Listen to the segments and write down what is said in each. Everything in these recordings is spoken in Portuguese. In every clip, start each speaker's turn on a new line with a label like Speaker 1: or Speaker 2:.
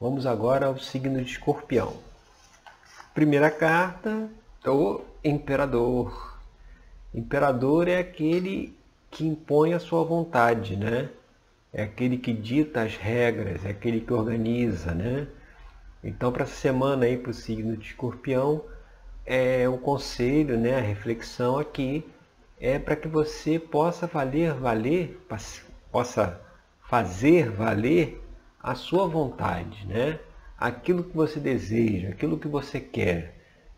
Speaker 1: Vamos agora ao signo de escorpião. Primeira carta, o imperador. Imperador é aquele que impõe a sua vontade, né? É aquele que dita as regras, é aquele que organiza, né? Então, para essa semana aí, para o signo de escorpião, é o conselho, né, a reflexão aqui é para que você possa valer, valer, possa fazer valer a sua vontade, né? Aquilo que você deseja, aquilo que você quer,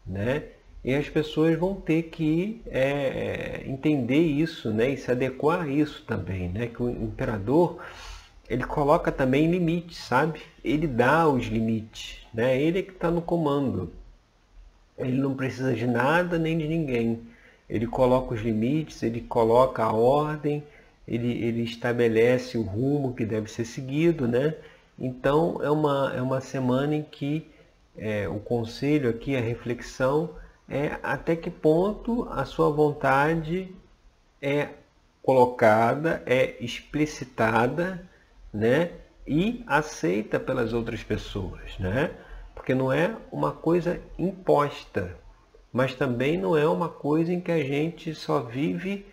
Speaker 1: né? E as pessoas vão ter que é, entender isso, né? E se adequar a isso também, né? Que o imperador ele coloca também limites, sabe? Ele dá os limites, né? Ele é que está no comando. Ele não precisa de nada nem de ninguém. Ele coloca os limites, ele coloca a ordem, ele, ele estabelece o rumo que deve ser seguido, né? Então é uma, é uma semana em que é, o conselho aqui, a reflexão, é até que ponto a sua vontade é colocada, é explicitada, né? E aceita pelas outras pessoas, né? Porque não é uma coisa imposta, mas também não é uma coisa em que a gente só vive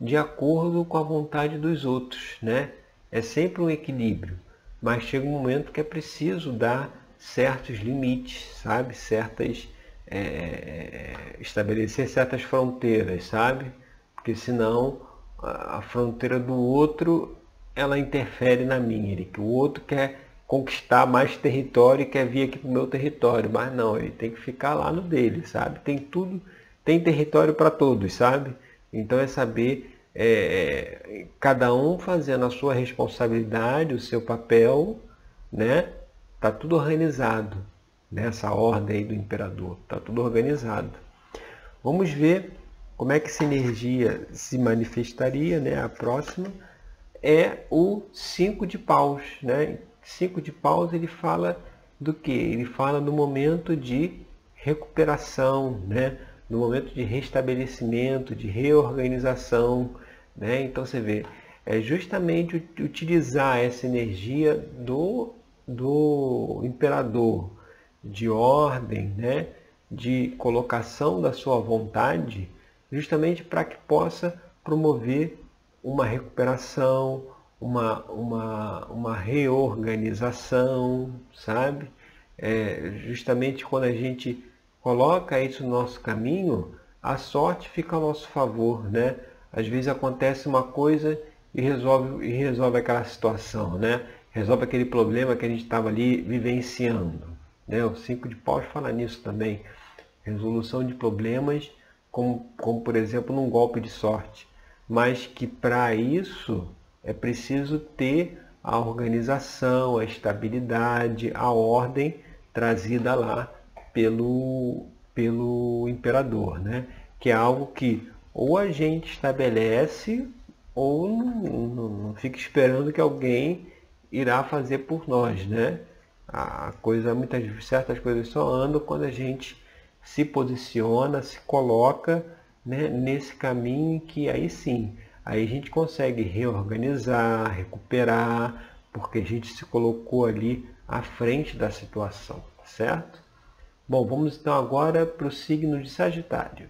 Speaker 1: de acordo com a vontade dos outros, né? É sempre um equilíbrio, mas chega um momento que é preciso dar certos limites, sabe? Certas é, estabelecer certas fronteiras, sabe? Porque senão a fronteira do outro ela interfere na minha, que o outro quer conquistar mais território e quer vir aqui para o meu território, mas não, ele tem que ficar lá no dele, sabe? Tem tudo, tem território para todos, sabe? Então é saber é, cada um fazendo a sua responsabilidade, o seu papel, né? Tá tudo organizado nessa ordem aí do imperador. Está tudo organizado. Vamos ver como é que essa energia se manifestaria, né? A próxima é o cinco de paus, né? Cinco de paus ele fala do que? Ele fala no momento de recuperação, né? No momento de restabelecimento, de reorganização, né? Então você vê, é justamente utilizar essa energia do, do imperador, de ordem, né? de colocação da sua vontade, justamente para que possa promover uma recuperação, uma, uma, uma reorganização, sabe? É, justamente quando a gente coloca isso no nosso caminho, a sorte fica a nosso favor, né? Às vezes acontece uma coisa e resolve, e resolve aquela situação, né? Resolve aquele problema que a gente estava ali vivenciando. Né? O cinco de paus fala nisso também. Resolução de problemas, como, como por exemplo num golpe de sorte. Mas que para isso é preciso ter a organização, a estabilidade, a ordem trazida lá pelo, pelo imperador, né? que é algo que ou a gente estabelece ou não, não, não fica esperando que alguém irá fazer por nós, né? A coisa, muitas certas coisas só andam quando a gente se posiciona, se coloca né, nesse caminho que aí sim, aí a gente consegue reorganizar, recuperar, porque a gente se colocou ali à frente da situação, certo? Bom, vamos então agora para o signo de Sagitário.